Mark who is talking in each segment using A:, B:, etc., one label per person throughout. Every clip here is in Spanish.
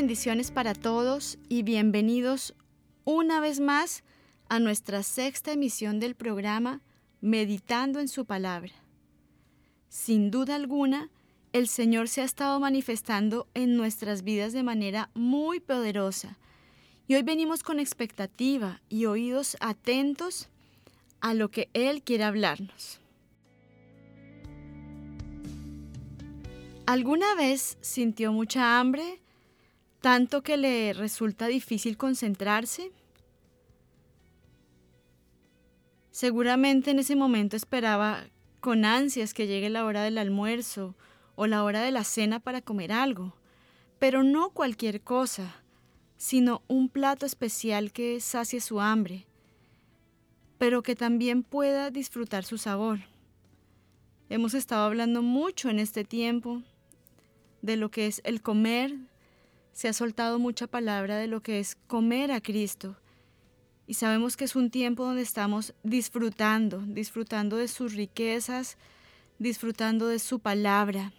A: Bendiciones para todos y bienvenidos una vez más a nuestra sexta emisión del programa Meditando en su palabra. Sin duda alguna, el Señor se ha estado manifestando en nuestras vidas de manera muy poderosa y hoy venimos con expectativa y oídos atentos a lo que Él quiere hablarnos. ¿Alguna vez sintió mucha hambre? Tanto que le resulta difícil concentrarse? Seguramente en ese momento esperaba con ansias que llegue la hora del almuerzo o la hora de la cena para comer algo, pero no cualquier cosa, sino un plato especial que sacie su hambre, pero que también pueda disfrutar su sabor. Hemos estado hablando mucho en este tiempo de lo que es el comer, se ha soltado mucha palabra de lo que es comer a Cristo. Y sabemos que es un tiempo donde estamos disfrutando, disfrutando de sus riquezas, disfrutando de su palabra.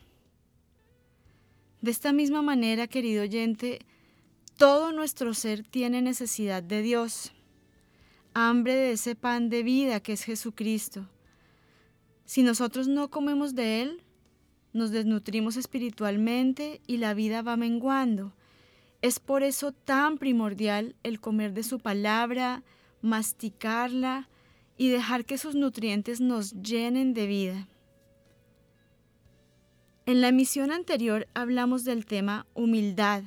A: De esta misma manera, querido oyente, todo nuestro ser tiene necesidad de Dios, hambre de ese pan de vida que es Jesucristo. Si nosotros no comemos de Él, nos desnutrimos espiritualmente y la vida va menguando. Es por eso tan primordial el comer de su palabra, masticarla y dejar que sus nutrientes nos llenen de vida. En la emisión anterior hablamos del tema humildad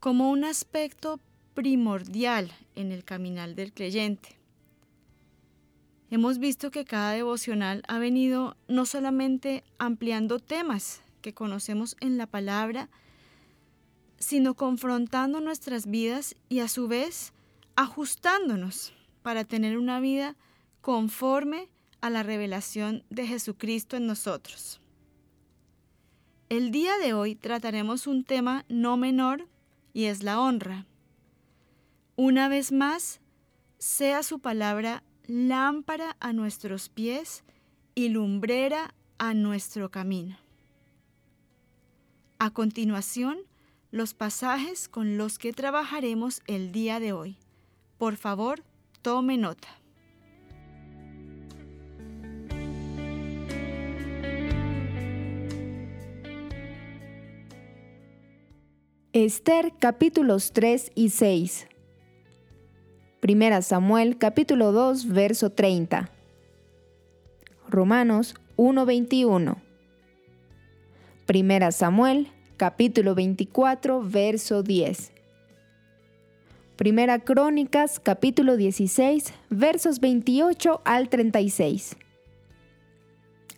A: como un aspecto primordial en el caminar del creyente. Hemos visto que cada devocional ha venido no solamente ampliando temas que conocemos en la palabra, sino confrontando nuestras vidas y a su vez ajustándonos para tener una vida conforme a la revelación de Jesucristo en nosotros. El día de hoy trataremos un tema no menor y es la honra. Una vez más, sea su palabra lámpara a nuestros pies y lumbrera a nuestro camino. A continuación, los pasajes con los que trabajaremos el día de hoy. Por favor, tome nota.
B: Esther capítulos 3 y 6. Primera Samuel capítulo 2 verso 30. Romanos 1:21. Primera Samuel capítulo 24 verso 10. Primera Crónicas capítulo 16 versos 28 al 36.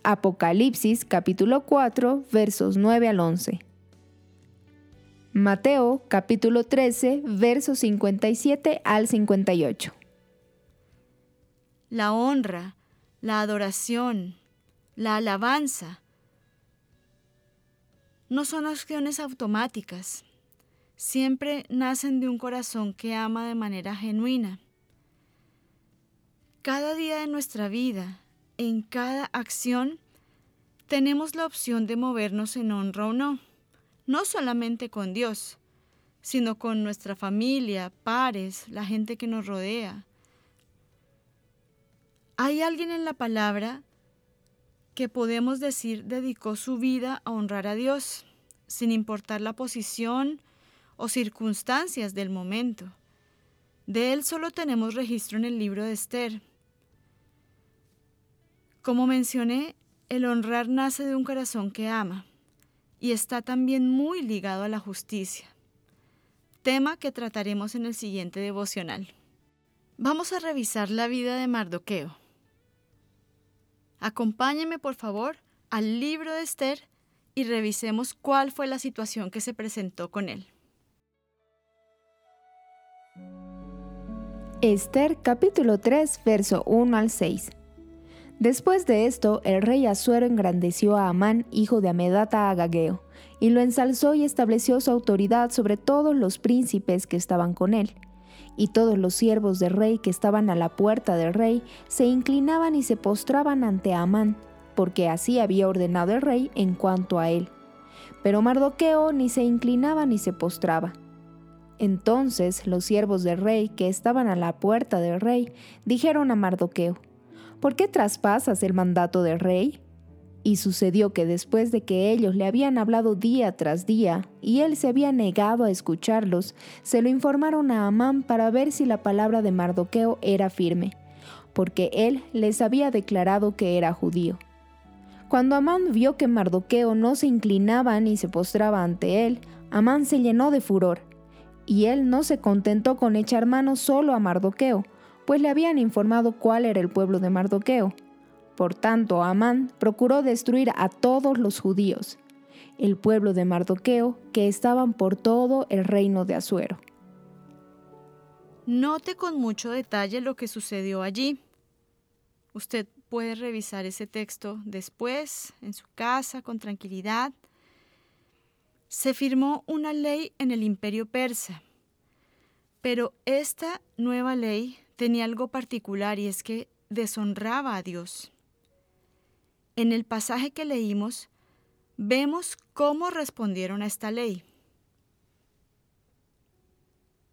B: Apocalipsis capítulo 4 versos 9 al 11. Mateo capítulo 13, versos 57 al 58.
A: La honra, la adoración, la alabanza no son acciones automáticas, siempre nacen de un corazón que ama de manera genuina. Cada día de nuestra vida, en cada acción, tenemos la opción de movernos en honra o no no solamente con Dios, sino con nuestra familia, pares, la gente que nos rodea. Hay alguien en la palabra que podemos decir dedicó su vida a honrar a Dios, sin importar la posición o circunstancias del momento. De él solo tenemos registro en el libro de Esther. Como mencioné, el honrar nace de un corazón que ama. y está también muy ligado a la justicia, tema que trataremos en el siguiente devocional. Vamos a revisar la vida de Mardoqueo. Acompáñeme por favor al libro de Esther y revisemos cuál fue la situación que se presentó con él.
B: Esther capítulo 3 verso 1 al 6. Después de esto, el rey Asuero engrandeció a Amán, hijo de Amedata Agageo, y lo ensalzó y estableció su autoridad sobre todos los príncipes que estaban con él. Y todos los siervos del rey que estaban a la puerta del rey se inclinaban y se postraban ante Amán, porque así había ordenado el rey en cuanto a él. Pero Mardoqueo ni se inclinaba ni se postraba. Entonces los siervos del rey que estaban a la puerta del rey dijeron a Mardoqueo, ¿por qué traspasas el mandato del rey? Y sucedió que después de que ellos le habían hablado día tras día, y él se había negado a escucharlos, se lo informaron a Amán para ver si la palabra de Mardoqueo era firme, porque él les había declarado que era judío. Cuando Amán vio que Mardoqueo no se inclinaba ni se postraba ante él, Amán se llenó de furor, y él no se contentó con echar mano solo a Mardoqueo, pues le habían informado cuál era el pueblo de Mardoqueo. Por tanto, Amán procuró destruir a todos los judíos, el pueblo de Mardoqueo, que estaban por todo el reino de Asuero.
A: Note con mucho detalle lo que sucedió allí. Usted puede revisar ese texto después, en su casa, con tranquilidad. Se firmó una ley en el imperio persa, pero esta nueva ley tenía algo particular y es que deshonraba a Dios. En el pasaje que leímos, vemos cómo respondieron a esta ley.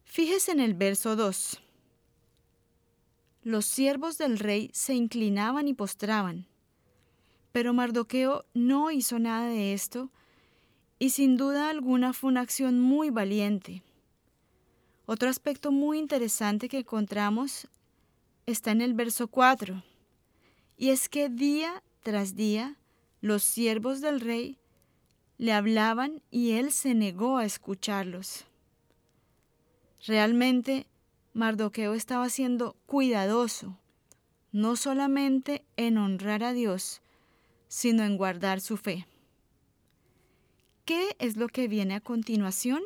A: Fíjese en el verso 2. Los siervos del rey se inclinaban y postraban, pero Mardoqueo no hizo nada de esto y sin duda alguna fue una acción muy valiente. Otro aspecto muy interesante que encontramos está en el verso 4, y es que día tras día los siervos del rey le hablaban y él se negó a escucharlos. Realmente Mardoqueo estaba siendo cuidadoso, no solamente en honrar a Dios, sino en guardar su fe. ¿Qué es lo que viene a continuación?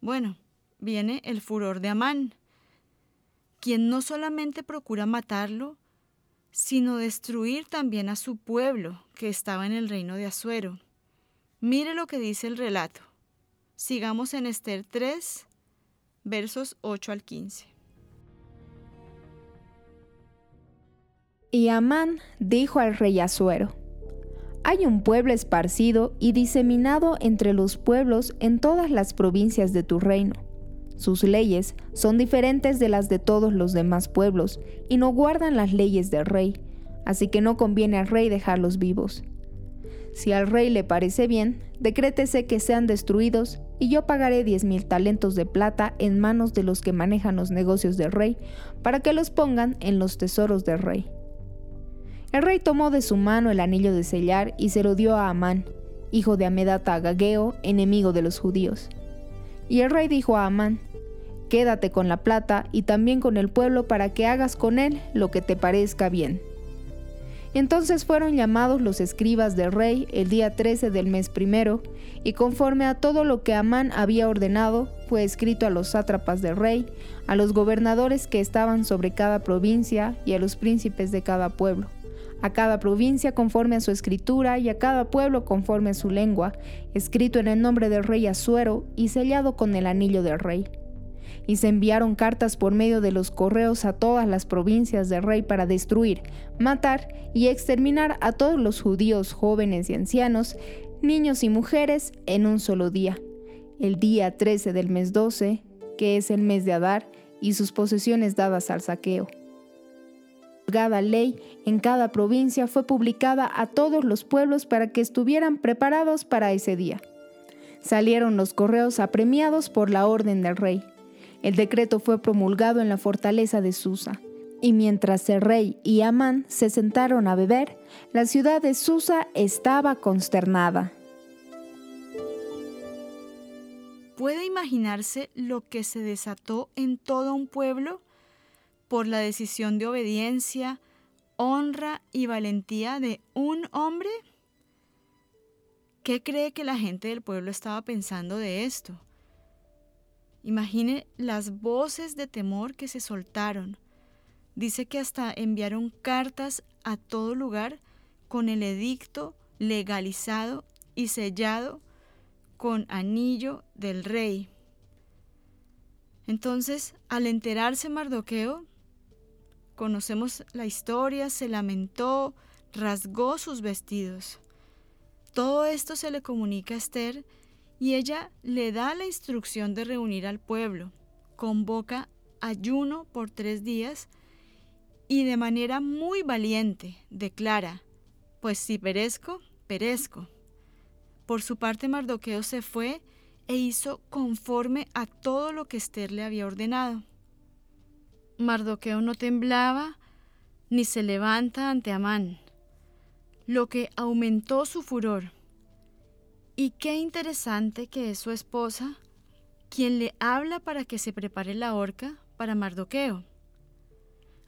A: Bueno, viene el furor de Amán, quien no solamente procura matarlo, sino destruir también a su pueblo que estaba en el reino de Asuero. Mire lo que dice el relato. Sigamos en Esther 3, versos 8 al 15.
B: Y Amán dijo al rey Asuero, hay un pueblo esparcido y diseminado entre los pueblos en todas las provincias de tu reino. Sus leyes son diferentes de las de todos los demás pueblos y no guardan las leyes del rey, así que no conviene al rey dejarlos vivos. Si al rey le parece bien, decrétese que sean destruidos y yo pagaré diez mil talentos de plata en manos de los que manejan los negocios del rey para que los pongan en los tesoros del rey. El rey tomó de su mano el anillo de sellar y se lo dio a Amán, hijo de Amedata Agageo, enemigo de los judíos. Y el rey dijo a Amán, Quédate con la plata y también con el pueblo para que hagas con él lo que te parezca bien. Entonces fueron llamados los escribas del rey el día 13 del mes primero, y conforme a todo lo que Amán había ordenado, fue escrito a los sátrapas del rey, a los gobernadores que estaban sobre cada provincia y a los príncipes de cada pueblo a cada provincia conforme a su escritura y a cada pueblo conforme a su lengua, escrito en el nombre del rey Asuero y sellado con el anillo del rey. Y se enviaron cartas por medio de los correos a todas las provincias del rey para destruir, matar y exterminar a todos los judíos jóvenes y ancianos, niños y mujeres en un solo día, el día 13 del mes 12, que es el mes de Adar, y sus posesiones dadas al saqueo cada ley en cada provincia fue publicada a todos los pueblos para que estuvieran preparados para ese día. Salieron los correos apremiados por la orden del rey. El decreto fue promulgado en la fortaleza de Susa. Y mientras el rey y Amán se sentaron a beber, la ciudad de Susa estaba consternada.
A: ¿Puede imaginarse lo que se desató en todo un pueblo por la decisión de obediencia, honra y valentía de un hombre? ¿Qué cree que la gente del pueblo estaba pensando de esto? Imagine las voces de temor que se soltaron. Dice que hasta enviaron cartas a todo lugar con el edicto legalizado y sellado con anillo del rey. Entonces, al enterarse Mardoqueo, conocemos la historia, se lamentó, rasgó sus vestidos. Todo esto se le comunica a Esther y ella le da la instrucción de reunir al pueblo, convoca ayuno por tres días y de manera muy valiente declara, pues si perezco, perezco. Por su parte, Mardoqueo se fue e hizo conforme a todo lo que Esther le había ordenado. Mardoqueo no temblaba ni se levanta ante Amán, lo que aumentó su furor. Y qué interesante que es su esposa quien le habla para que se prepare la horca para Mardoqueo.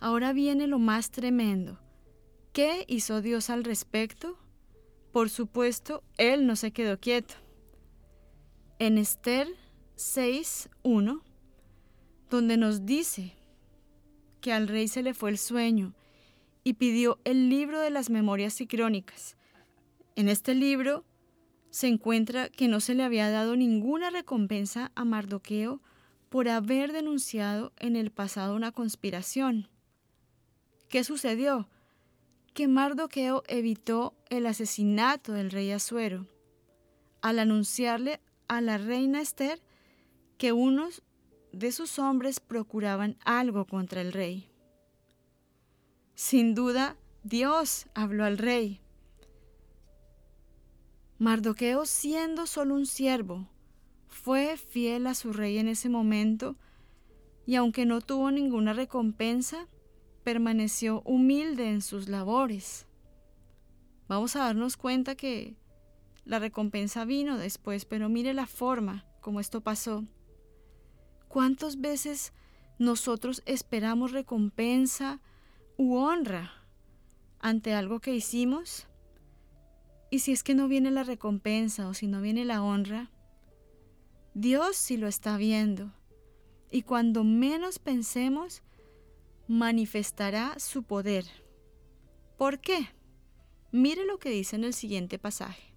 A: Ahora viene lo más tremendo. ¿Qué hizo Dios al respecto? Por supuesto, él no se quedó quieto. En Esther 6.1, donde nos dice que al rey se le fue el sueño y pidió el libro de las memorias y crónicas. En este libro se encuentra que no se le había dado ninguna recompensa a Mardoqueo por haber denunciado en el pasado una conspiración. ¿Qué sucedió? que Mardoqueo evitó el asesinato del rey Asuero al anunciarle a la reina Esther que unos de sus hombres procuraban algo contra el rey. Sin duda, Dios habló al rey. Mardoqueo, siendo solo un siervo, fue fiel a su rey en ese momento y aunque no tuvo ninguna recompensa, permaneció humilde en sus labores. Vamos a darnos cuenta que la recompensa vino después, pero mire la forma como esto pasó. ¿Cuántas veces nosotros esperamos recompensa u honra ante algo que hicimos? Y si es que no viene la recompensa o si no viene la honra, Dios sí lo está viendo. Y cuando menos pensemos, manifestará su poder. ¿Por qué? Mire lo que dice en el siguiente pasaje.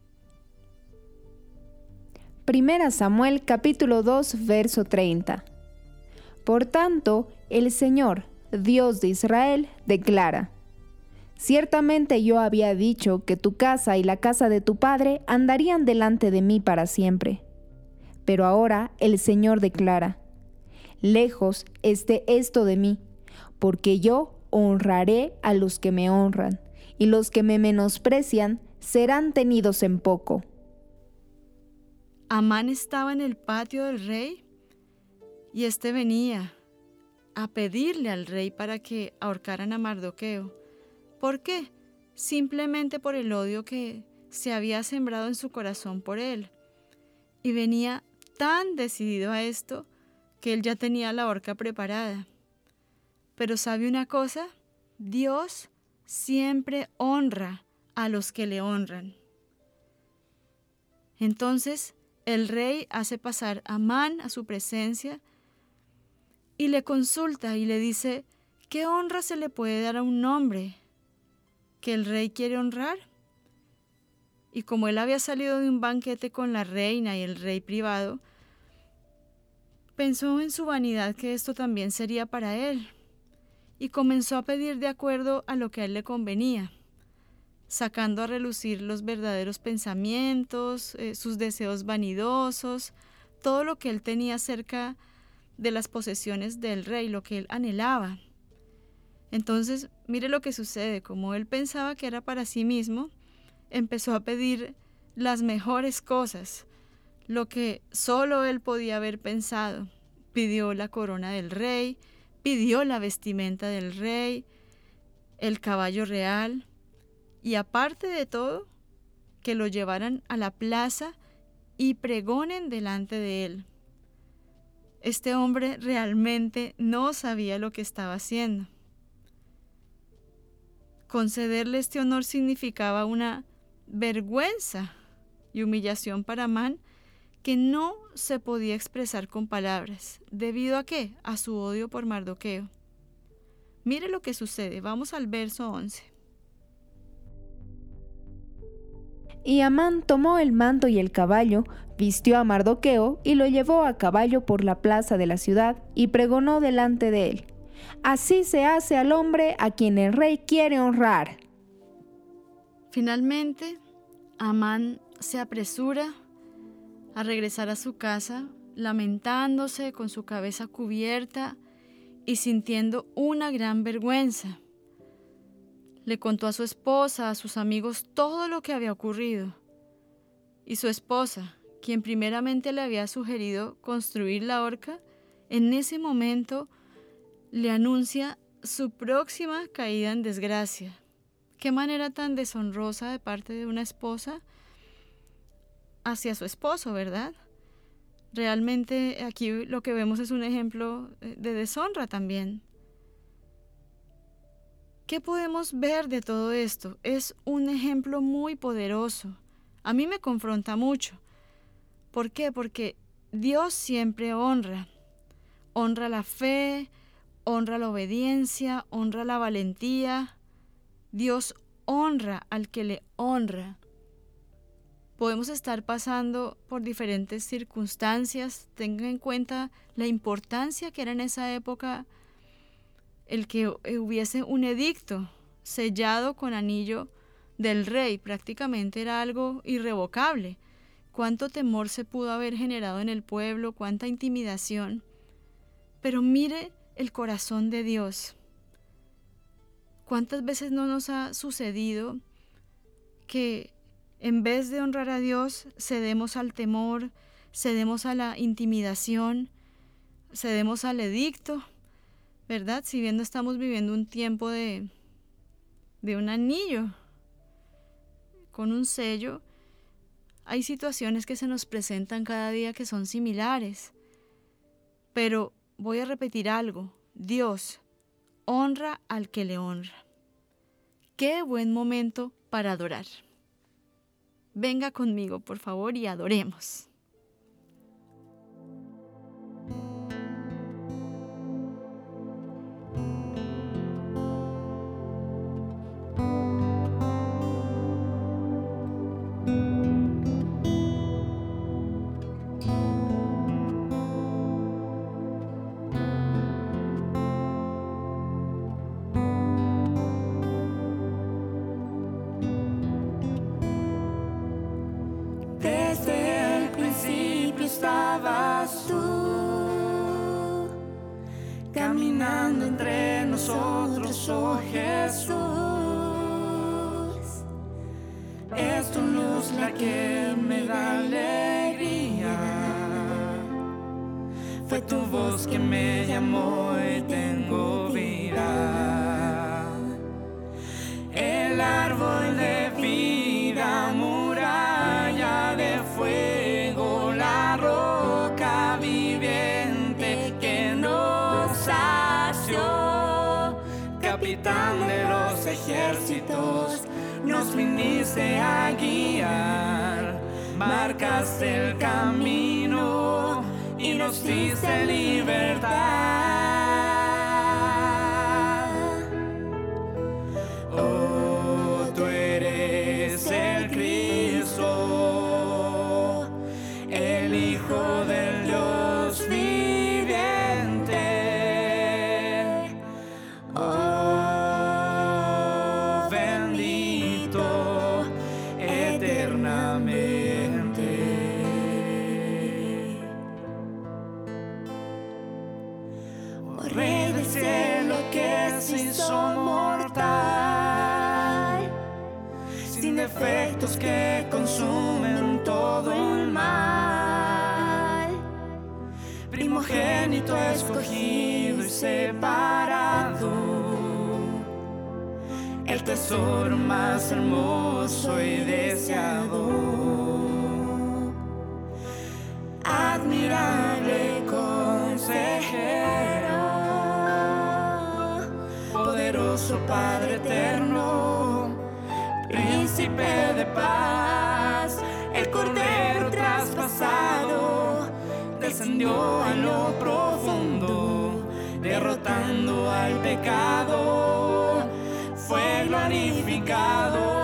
B: Primera Samuel capítulo 2 verso 30. Por tanto, el Señor, Dios de Israel, declara, Ciertamente yo había dicho que tu casa y la casa de tu padre andarían delante de mí para siempre. Pero ahora el Señor declara, Lejos esté esto de mí, porque yo honraré a los que me honran, y los que me menosprecian serán tenidos en poco.
A: Amán estaba en el patio del rey y éste venía a pedirle al rey para que ahorcaran a Mardoqueo. ¿Por qué? Simplemente por el odio que se había sembrado en su corazón por él. Y venía tan decidido a esto que él ya tenía la horca preparada. Pero ¿sabe una cosa? Dios siempre honra a los que le honran. Entonces el rey hace pasar a Man a su presencia y le consulta y le dice, ¿qué honra se le puede dar a un hombre que el rey quiere honrar? Y como él había salido de un banquete con la reina y el rey privado, pensó en su vanidad que esto también sería para él y comenzó a pedir de acuerdo a lo que a él le convenía, sacando a relucir los verdaderos pensamientos, eh, sus deseos vanidosos, todo lo que él tenía cerca de las posesiones del rey, lo que él anhelaba. Entonces, mire lo que sucede, como él pensaba que era para sí mismo, empezó a pedir las mejores cosas, lo que solo él podía haber pensado. Pidió la corona del rey, pidió la vestimenta del rey, el caballo real y aparte de todo, que lo llevaran a la plaza y pregonen delante de él. Este hombre realmente no sabía lo que estaba haciendo. Concederle este honor significaba una vergüenza y humillación para Amán que no se podía expresar con palabras. ¿Debido a qué? A su odio por Mardoqueo. Mire lo que sucede. Vamos al verso 11.
B: Y Amán tomó el manto y el caballo, vistió a Mardoqueo y lo llevó a caballo por la plaza de la ciudad y pregonó delante de él. Así se hace al hombre a quien el rey quiere honrar.
A: Finalmente, Amán se apresura a regresar a su casa, lamentándose con su cabeza cubierta y sintiendo una gran vergüenza. Le contó a su esposa, a sus amigos, todo lo que había ocurrido. Y su esposa, quien primeramente le había sugerido construir la horca, en ese momento le anuncia su próxima caída en desgracia. Qué manera tan deshonrosa de parte de una esposa hacia su esposo, ¿verdad? Realmente aquí lo que vemos es un ejemplo eh, de deshonra también. ¿Qué podemos ver de todo esto? Es un ejemplo muy poderoso. A mí me confronta mucho. ¿Por qué? Porque Dios siempre honra. Honra la fe, honra la obediencia, honra la valentía. Dios honra al que le honra. Podemos estar pasando por diferentes circunstancias. Tenga en cuenta la importancia que era en esa época el que hubiese un edicto sellado con anillo del rey. Prácticamente era algo irrevocable. Cuánto temor se pudo haber generado en el pueblo, cuánta intimidación. Pero mire el corazón de Dios. ¿Cuántas veces no nos ha sucedido que en vez de honrar a Dios cedemos al temor, cedemos a la intimidación, cedemos al edicto, ¿verdad? Si bien estamos viviendo un tiempo de, de un anillo con un sello, hay situaciones que se nos presentan cada día que son similares. Pero voy a repetir algo. Dios honra al que le honra. Qué buen momento para adorar. Venga conmigo, por favor, y adoremos.
C: Caminando entre nosotros, oh Jesús. Es tu luz la que me da alegría. Fue tu voz que me llamó y tengo el camino y nos diste libertad. primogénito escogido y separado, el tesoro más hermoso y deseado, admirable consejero, poderoso Padre eterno, príncipe de paz, el cordero traspasado a lo profundo, derrotando al pecado, fue glorificado.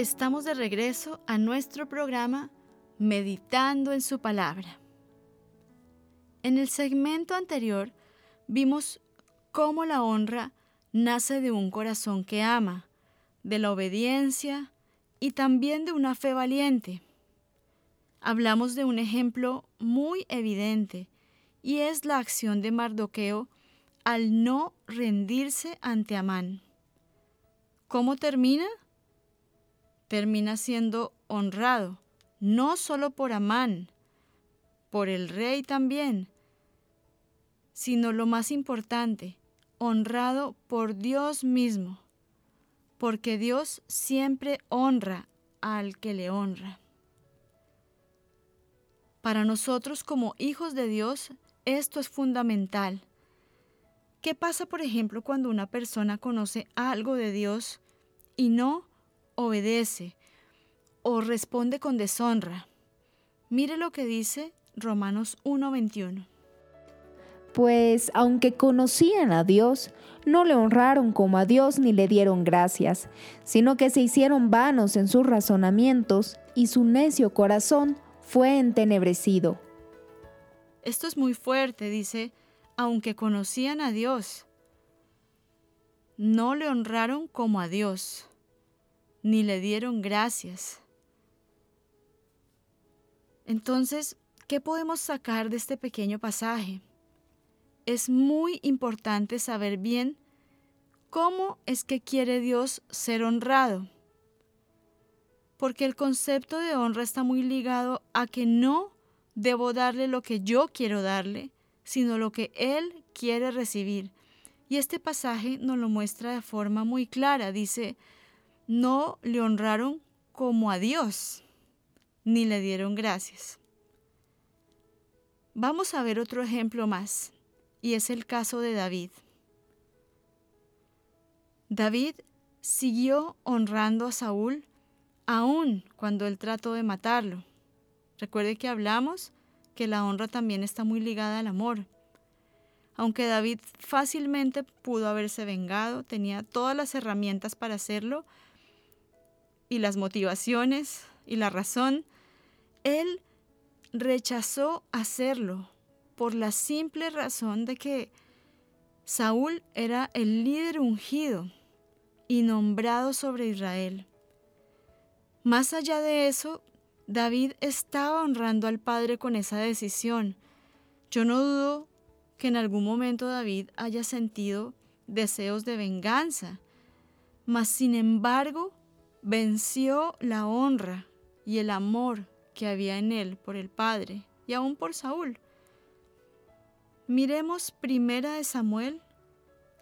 A: Estamos de regreso a nuestro programa Meditando en su palabra. En el segmento anterior vimos cómo la honra nace de un corazón que ama, de la obediencia y también de una fe valiente. Hablamos de un ejemplo muy evidente y es la acción de Mardoqueo al no rendirse ante Amán. ¿Cómo termina? Termina siendo honrado, no solo por Amán, por el rey también, sino lo más importante, honrado por Dios mismo, porque Dios siempre honra al que le honra. Para nosotros como hijos de Dios, esto es fundamental. ¿Qué pasa, por ejemplo, cuando una persona conoce algo de Dios y no obedece o responde con deshonra? Mire lo que dice Romanos 1:21.
B: Pues aunque conocían a Dios, no le honraron como a Dios ni le dieron gracias, sino que se hicieron vanos en sus razonamientos y su necio corazón fue entenebrecido.
A: Esto es muy fuerte, dice, aunque conocían a Dios, no le honraron como a Dios, ni le dieron gracias. Entonces, ¿qué podemos sacar de este pequeño pasaje? Es muy importante saber bien cómo es que quiere Dios ser honrado. Porque el concepto de honra está muy ligado a que no debo darle lo que yo quiero darle, sino lo que Él quiere recibir. Y este pasaje nos lo muestra de forma muy clara. Dice, no le honraron como a Dios, ni le dieron gracias. Vamos a ver otro ejemplo más, y es el caso de David. David siguió honrando a Saúl aun cuando él trató de matarlo. Recuerde que hablamos que la honra también está muy ligada al amor. Aunque David fácilmente pudo haberse vengado, tenía todas las herramientas para hacerlo y las motivaciones y la razón, él rechazó hacerlo por la simple razón de que Saúl era el líder ungido y nombrado sobre Israel. Más allá de eso, David estaba honrando al Padre con esa decisión. Yo no dudo que en algún momento David haya sentido deseos de venganza, mas sin embargo venció la honra y el amor que había en él por el Padre y aún por Saúl. Miremos primera de Samuel,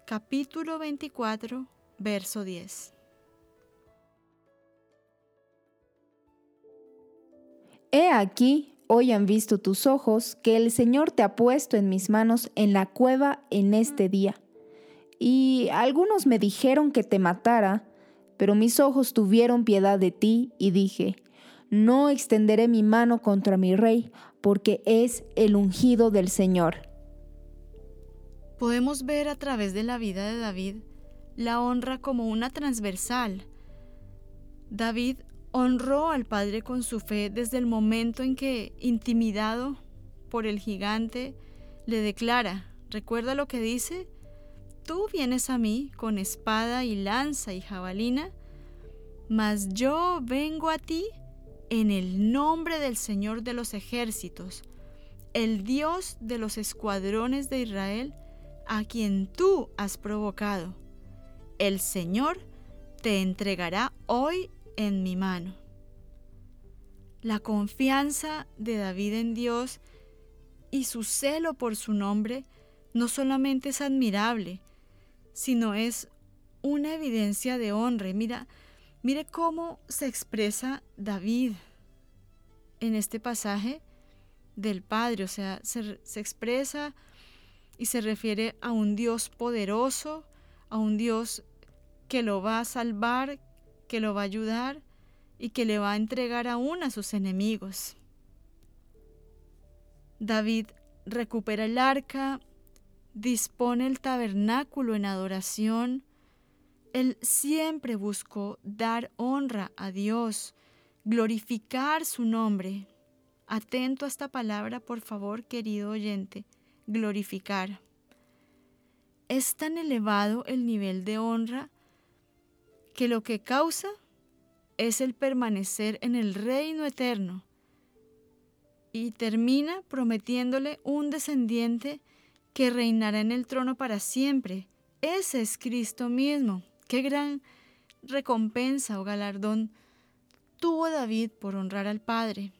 A: capítulo 24, verso 10.
B: He aquí, hoy han visto tus ojos que el Señor te ha puesto en mis manos en la cueva en este día. Y algunos me dijeron que te matara, pero mis ojos tuvieron piedad de ti y dije, no extenderé mi mano contra mi rey, porque es el ungido del Señor.
A: Podemos ver a través de la vida de David la honra como una transversal. David honró al Padre con su fe desde el momento en que, intimidado por el gigante, le declara, ¿recuerda lo que dice? Tú vienes a mí con espada y lanza y jabalina, mas yo vengo a ti en el nombre del Señor de los ejércitos, el Dios de los escuadrones de Israel, a quien tú has provocado. El Señor te entregará hoy en mi mano. La confianza de David en Dios y su celo por su nombre no solamente es admirable, sino es una evidencia de honra. Mira, mire cómo se expresa David en este pasaje del Padre, o sea, se, se expresa y se refiere a un Dios poderoso, a un Dios que lo va a salvar, que lo va a ayudar y que le va a entregar aún a sus enemigos. David recupera el arca, dispone el tabernáculo en adoración. Él siempre buscó dar honra a Dios, glorificar su nombre. Atento a esta palabra, por favor, querido oyente, glorificar. es tan elevado el nivel de honra que lo que causa es el permanecer en el reino eterno y termina prometiéndole un descendiente que reinará en el trono para siempre. Ese es Cristo mismo. Qué gran recompensa o galardón tuvo David por honrar al Padre.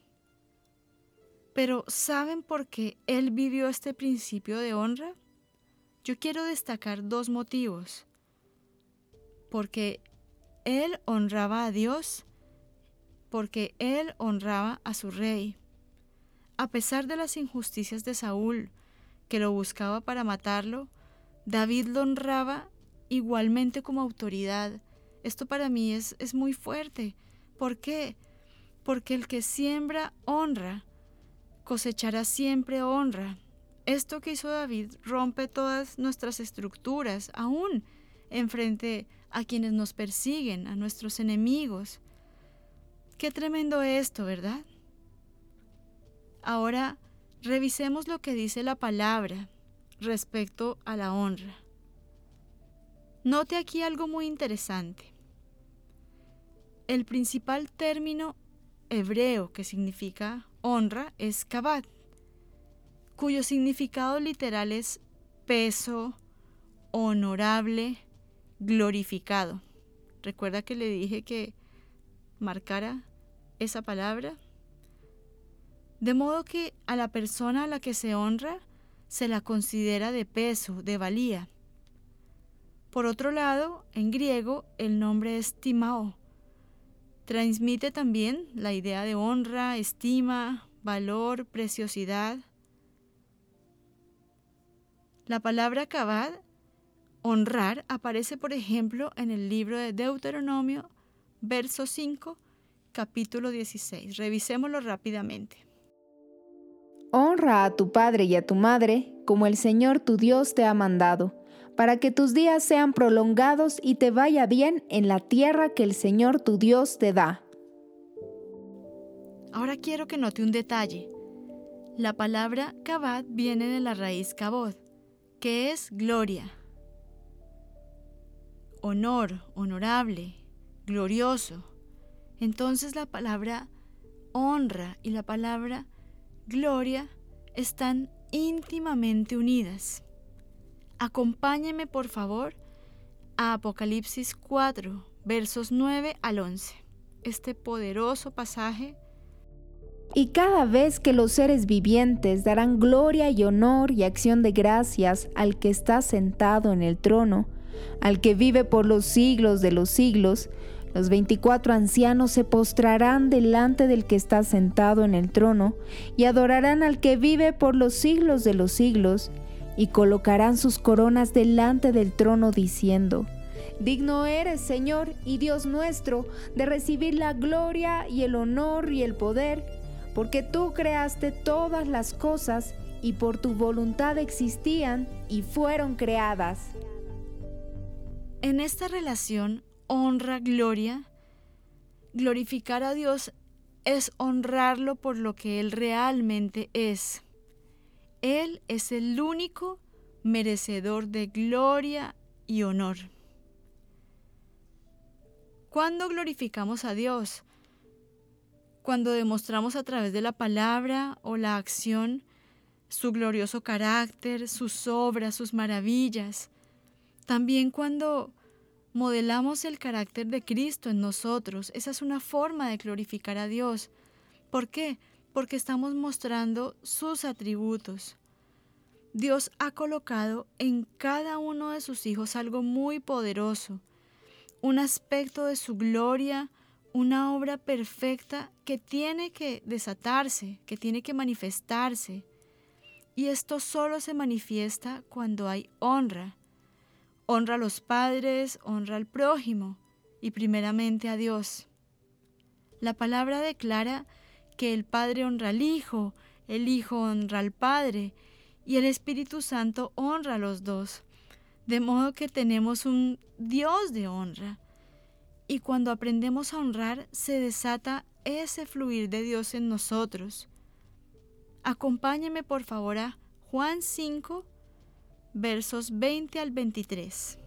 A: Pero ¿saben por qué él vivió este principio de honra? Yo quiero destacar dos motivos. Porque él honraba a Dios, porque él honraba a su rey. A pesar de las injusticias de Saúl, que lo buscaba para matarlo, David lo honraba igualmente como autoridad. Esto para mí es, es muy fuerte. ¿Por qué? Porque el que siembra honra, cosechará siempre honra. Esto que hizo David rompe todas nuestras estructuras, aún en frente a quienes nos persiguen, a nuestros enemigos. Qué tremendo esto, ¿verdad? Ahora revisemos lo que dice la palabra respecto a la honra. Note aquí algo muy interesante. El principal término hebreo que significa honra es kabbat, cuyo significado literal es peso, honorable, glorificado. ¿Recuerda que le dije que marcara esa palabra? De modo que a la persona a la que se honra se la considera de peso, de valía. Por otro lado, en griego el nombre es timao. Transmite también la idea de honra, estima, valor, preciosidad. La palabra kabad, honrar, aparece por ejemplo en el libro de Deuteronomio, verso 5, capítulo 16. Revisémoslo rápidamente.
B: Honra a tu padre y a tu madre, como el Señor tu Dios te ha mandado, para que tus días sean prolongados y te vaya bien en la tierra que el Señor tu Dios te da.
A: Ahora quiero que note un detalle. La palabra kabad viene de la raíz kabod, que es gloria, honor, honorable, glorioso. Entonces la palabra honra y la palabra gloria están íntimamente unidas. Acompáñeme por favor a Apocalipsis 4, versos 9 al 11. Este poderoso pasaje
B: y cada vez que los seres vivientes darán gloria y honor y acción de gracias al que está sentado en el trono, al que vive por los siglos de los siglos, los veinticuatro ancianos se postrarán delante del que está sentado en el trono y adorarán al que vive por los siglos de los siglos, y colocarán sus coronas delante del trono diciendo, Digno eres, Señor y Dios nuestro, de recibir la gloria y el honor y el poder, porque tú creaste todas las cosas y por tu voluntad existían y fueron creadas.
A: En esta relación honra, gloria, glorificar a Dios es honrarlo por lo que Él realmente es. Él es el único merecedor de gloria y honor. ¿Cuándo glorificamos a Dios? Cuando demostramos a través de la palabra o la acción su glorioso carácter, sus obras, sus maravillas. También cuando modelamos el carácter de Cristo en nosotros. Esa es una forma de glorificar a Dios. ¿Por qué? Porque estamos mostrando sus atributos. Dios ha colocado en cada uno de sus hijos algo muy poderoso, un aspecto de su gloria, una obra perfecta que tiene que desatarse, que tiene que manifestarse. Y esto solo se manifiesta cuando hay honra, Honra a los padres, honra al prójimo y primeramente a Dios. La palabra declara que el Padre honra al Hijo, el Hijo honra al Padre y el Espíritu Santo honra a los dos. De modo que tenemos un Dios de honra. Y cuando aprendemos a honrar, se desata ese fluir de Dios en nosotros. Acompáñeme por favor a Juan 5, versos 20 al 23.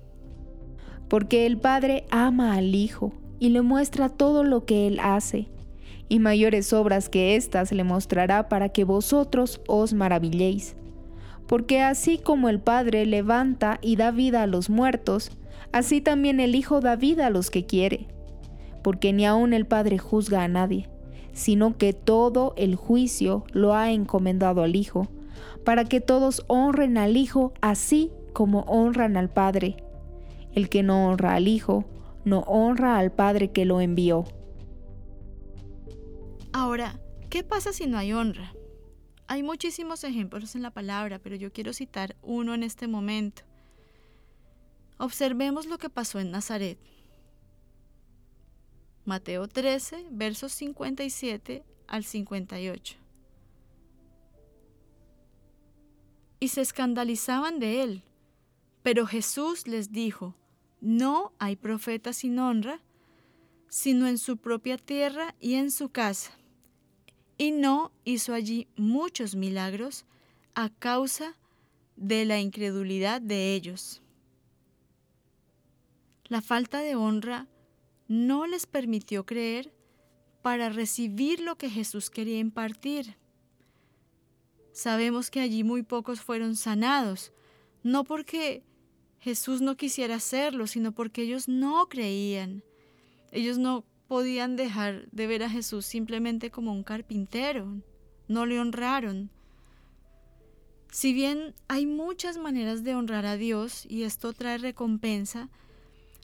B: Porque el Padre ama al Hijo y le muestra todo lo que Él hace, y mayores obras que éstas le mostrará para que vosotros os maravilléis. Porque así como el Padre levanta y da vida a los muertos, así también el Hijo da vida a los que quiere. Porque ni aun el Padre juzga a nadie, sino que todo el juicio lo ha encomendado al Hijo, para que todos honren al Hijo así como honran al Padre. El que no honra al Hijo, no honra al Padre que lo envió.
A: Ahora, ¿qué pasa si no hay honra? Hay muchísimos ejemplos en la palabra, pero yo quiero citar uno en este momento. Observemos lo que pasó en Nazaret. Mateo 13, versos 57 al 58. Y se escandalizaban de él, pero Jesús les dijo, no hay profeta sin honra, sino en su propia tierra y en su casa. Y no hizo allí muchos milagros a causa de la incredulidad de ellos. La falta de honra no les permitió creer para recibir lo que Jesús quería impartir. Sabemos que allí muy pocos fueron sanados, no porque Jesús no quisiera hacerlo, sino porque ellos no creían. Ellos no podían dejar de ver a Jesús simplemente como un carpintero, no le honraron. Si bien hay muchas maneras de honrar a Dios y esto trae recompensa,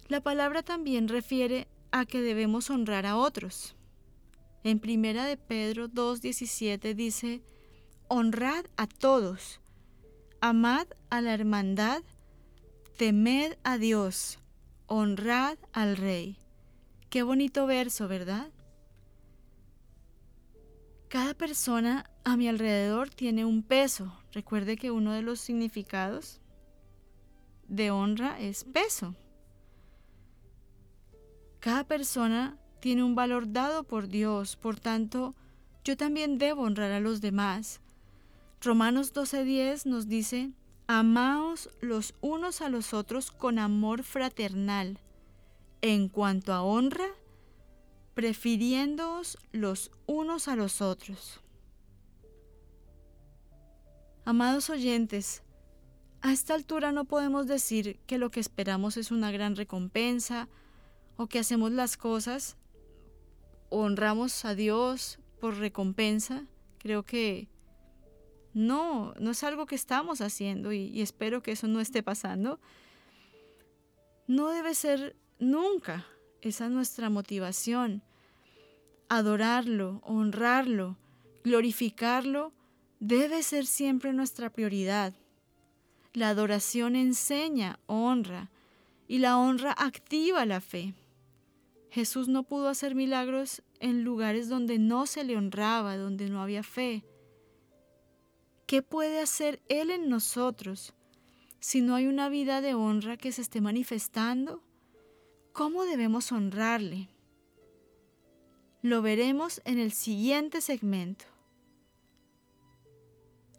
A: la palabra también refiere a que debemos honrar a otros. En primera de Pedro 2:17 dice, honrad a todos, amad a la hermandad, temed a Dios, honrad al rey. Qué bonito verso, ¿verdad? Cada persona a mi alrededor tiene un peso. Recuerde que uno de los significados de honra es peso. Cada persona tiene un valor dado por Dios, por tanto, yo también debo honrar a los demás. Romanos 12:10 nos dice, amaos los unos a los otros con amor fraternal. En cuanto a honra, prefiriéndoos los unos a los otros. Amados oyentes, a esta altura no podemos decir que lo que esperamos es una gran recompensa, o que hacemos las cosas, honramos a Dios por recompensa, creo que no, no es algo que estamos haciendo y, espero que eso no esté pasando. No debe ser nunca esa nuestra motivación. Adorarlo, honrarlo, glorificarlo debe ser siempre nuestra prioridad. La adoración enseña, honra, y la honra activa la fe. Jesús no pudo hacer milagros en lugares donde no se le honraba, donde no había fe. ¿Qué puede hacer Él en nosotros si no hay una vida de honra que se esté manifestando? ¿Cómo debemos honrarle? Lo veremos en el siguiente segmento.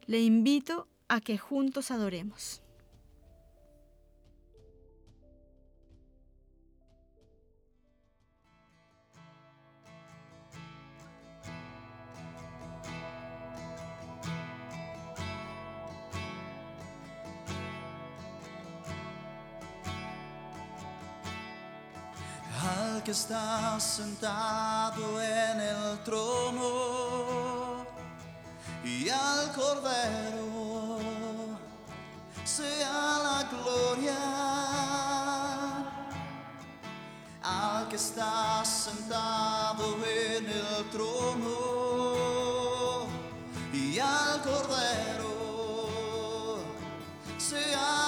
A: Le invito a que juntos adoremos.
D: Que está sentado en el trono y al cordero sea la gloria. Al que está sentado en el trono y al cordero sea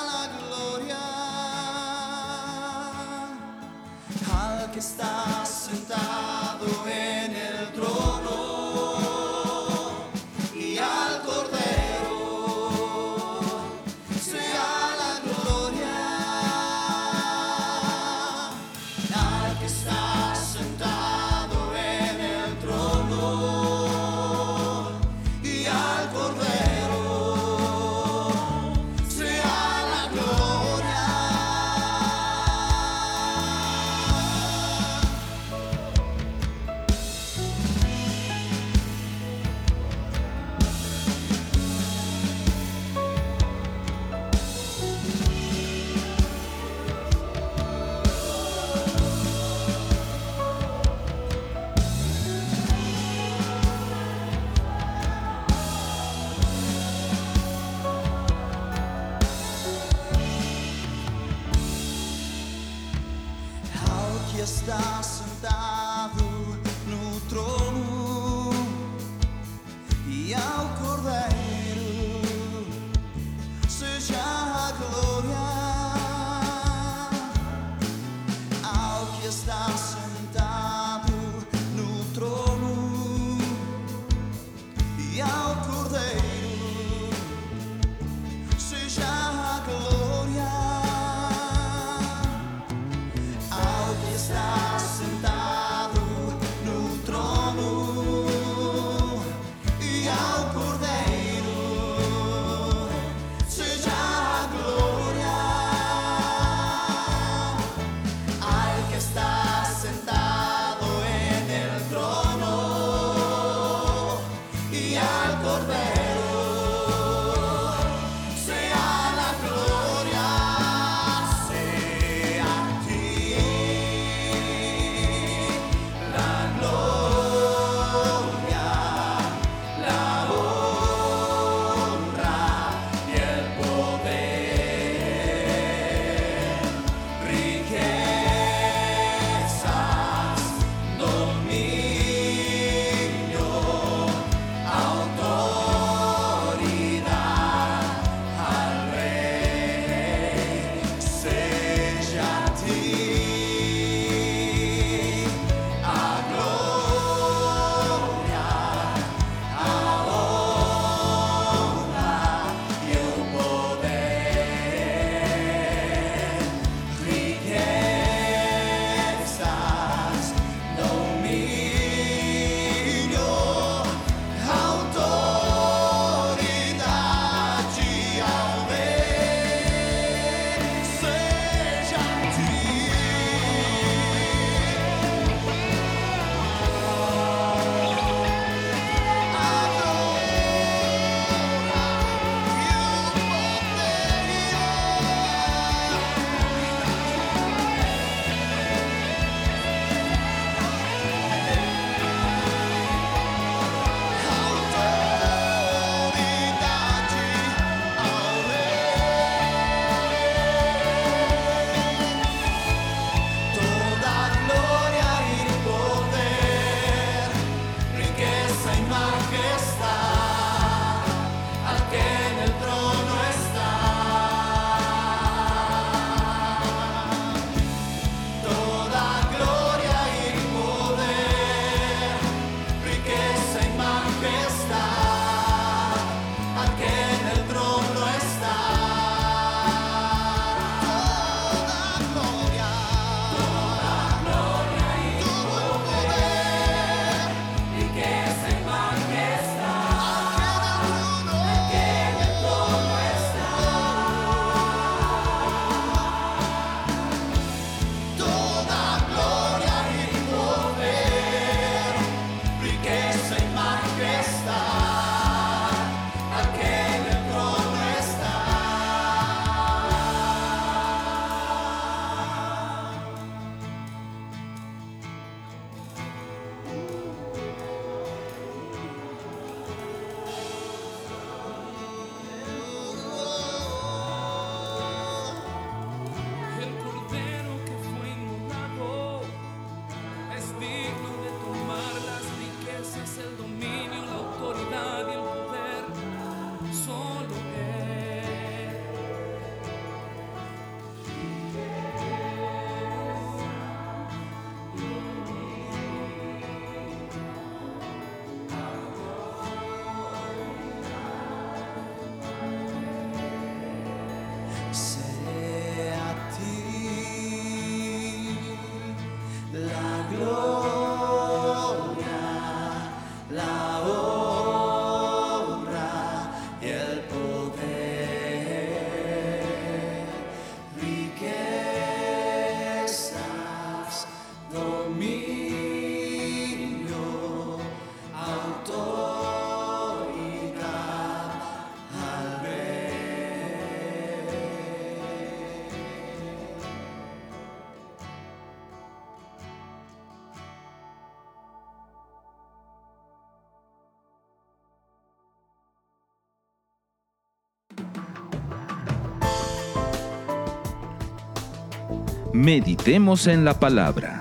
E: Meditemos en la palabra.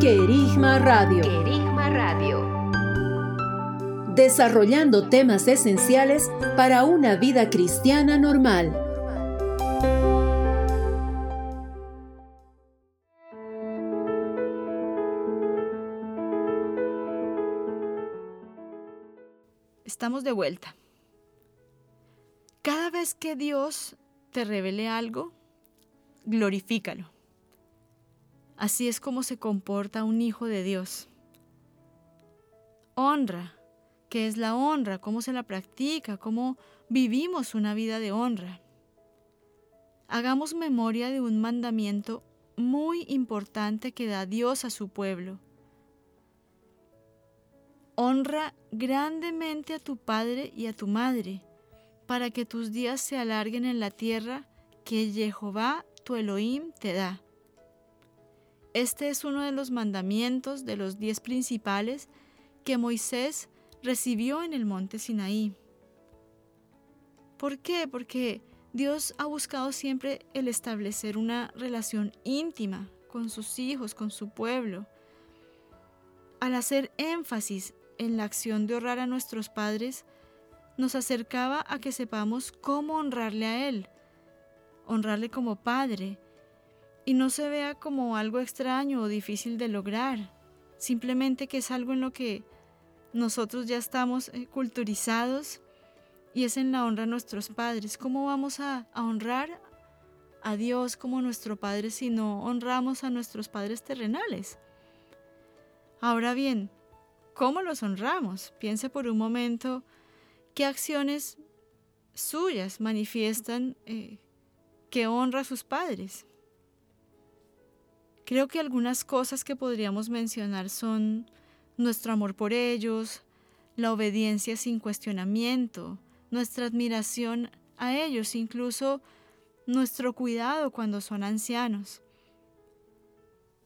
F: Querigma Radio.
G: Querigma Radio.
F: Desarrollando temas esenciales para una vida cristiana normal.
A: Estamos de vuelta. Cada vez que Dios te revele algo, glorifícalo. Así es como se comporta un hijo de Dios. Honra. ¿Qué es la honra? ¿Cómo se la practica? ¿Cómo vivimos una vida de honra? Hagamos memoria de un mandamiento muy importante que da Dios a su pueblo. Honra grandemente a tu padre y a tu madre, para que tus días se alarguen en la tierra que Jehová tu Elohim te da. Este es uno de los mandamientos de los diez principales que Moisés recibió en el monte Sinaí. ¿Por qué? Porque Dios ha buscado siempre el establecer una relación íntima con sus hijos, con su pueblo. Al hacer énfasis en la acción de honrar a nuestros padres, nos acercaba a que sepamos cómo honrarle a Él, honrarle como Padre, y no se vea como algo extraño o difícil de lograr, simplemente que es algo en lo que nosotros ya estamos eh, culturizados y es en la honra a nuestros padres. ¿Cómo vamos a, a honrar a Dios como nuestro Padre si no honramos a nuestros padres terrenales? Ahora bien, ¿cómo los honramos? Piense por un momento qué acciones suyas manifiestan eh, que honra a sus padres. Creo que algunas cosas que podríamos mencionar son nuestro amor por ellos, la obediencia sin cuestionamiento, nuestra admiración a ellos, incluso nuestro cuidado cuando son ancianos.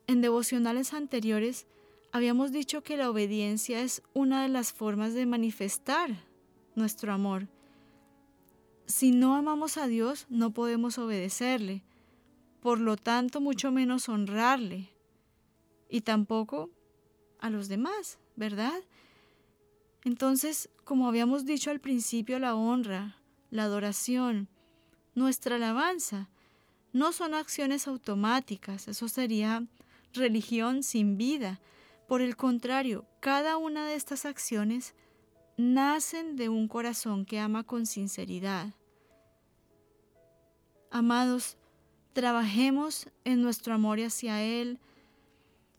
A: En devocionales anteriores habíamos dicho que la obediencia es una de las formas de manifestar nuestro amor. Si no amamos a Dios, no podemos obedecerle por lo tanto mucho menos honrarle y tampoco a los demás, ¿verdad? Entonces, como habíamos dicho al principio, la honra, la adoración, nuestra alabanza, no son acciones automáticas, eso sería religión sin vida. Por el contrario, cada una de estas acciones nacen de un corazón que ama con sinceridad. Amados, trabajemos en nuestro amor hacia Él.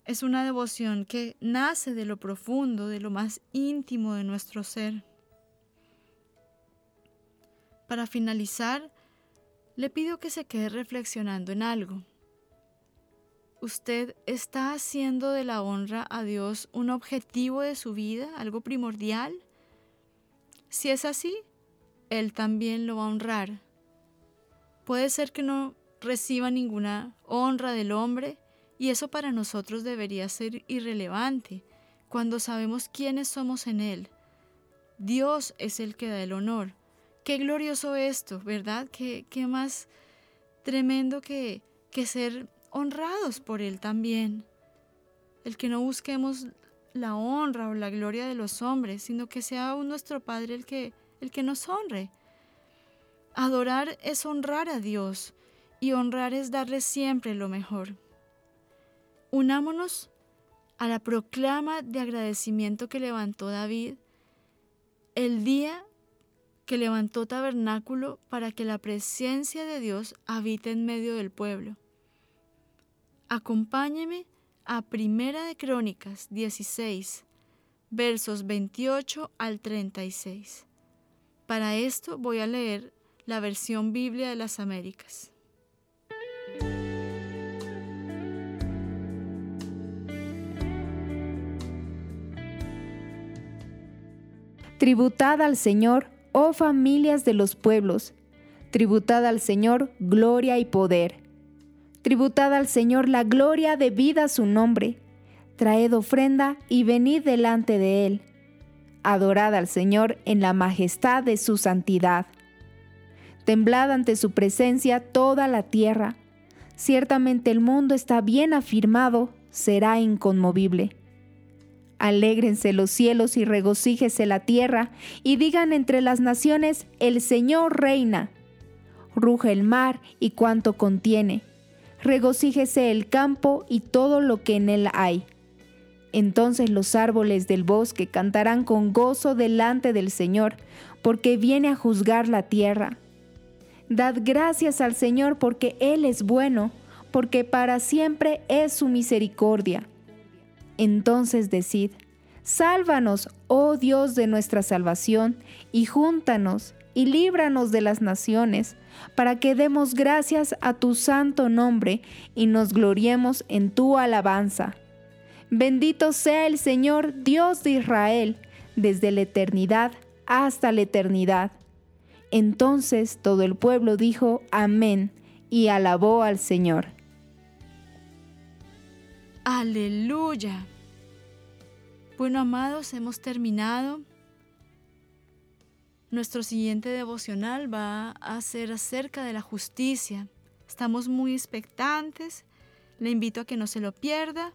A: Es una devoción que nace de lo profundo, de lo más íntimo de nuestro ser. Para finalizar, le pido que se quede reflexionando en algo. ¿Usted está haciendo de la honra a Dios un objetivo de su vida, algo primordial? Si es así, Él también lo va a honrar. Puede ser que no reciba ninguna honra del hombre y eso para nosotros debería ser irrelevante cuando sabemos quiénes somos en Él. Dios es el que da el honor. Qué glorioso esto, ¿verdad? Qué, qué más tremendo que, que ser honrados por Él también. El que no busquemos la honra o la gloria de los hombres, sino que sea nuestro Padre el que, el que nos honre. Adorar es honrar a Dios y honrar es darle siempre lo mejor. Unámonos a la proclama de agradecimiento que levantó David el día que levantó tabernáculo para que la presencia de Dios habite en medio del pueblo. Acompáñeme a Primera de Crónicas 16, versos 28 al 36. Para esto voy a leer la versión Biblia de las Américas.
B: Tributad al Señor, oh familias de los pueblos, tributad al Señor gloria y poder. Tributad al Señor la gloria debida a su nombre. Traed ofrenda y venid delante de Él. Adorad al Señor en la majestad de su santidad. Temblad ante su presencia toda la tierra. Ciertamente el mundo está bien afirmado, será inconmovible. Alégrense los cielos y regocíjese la tierra, y digan entre las naciones, el Señor reina. Ruge el mar y cuanto contiene. Regocíjese el campo y todo lo que en él hay. Entonces los árboles del bosque cantarán con gozo delante del Señor, porque viene a juzgar la tierra. Dad gracias al Señor porque Él es bueno, porque para siempre es su misericordia. Entonces decid, Sálvanos, oh Dios de nuestra salvación, y júntanos, y líbranos de las naciones, para que demos gracias a tu santo nombre y nos gloriemos en tu alabanza. Bendito sea el Señor Dios de Israel, desde la eternidad hasta la eternidad. Entonces todo el pueblo dijo, Amén, y alabó al Señor.
A: Aleluya. Bueno, amados, hemos terminado. Nuestro siguiente devocional va a ser acerca de la justicia. Estamos muy expectantes. Le invito a que no se lo pierda.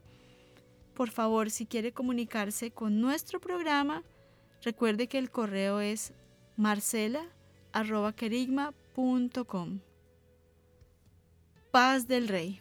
A: Por favor, si quiere comunicarse con nuestro programa, recuerde que el correo es marcela.querigma.com. Paz del Rey.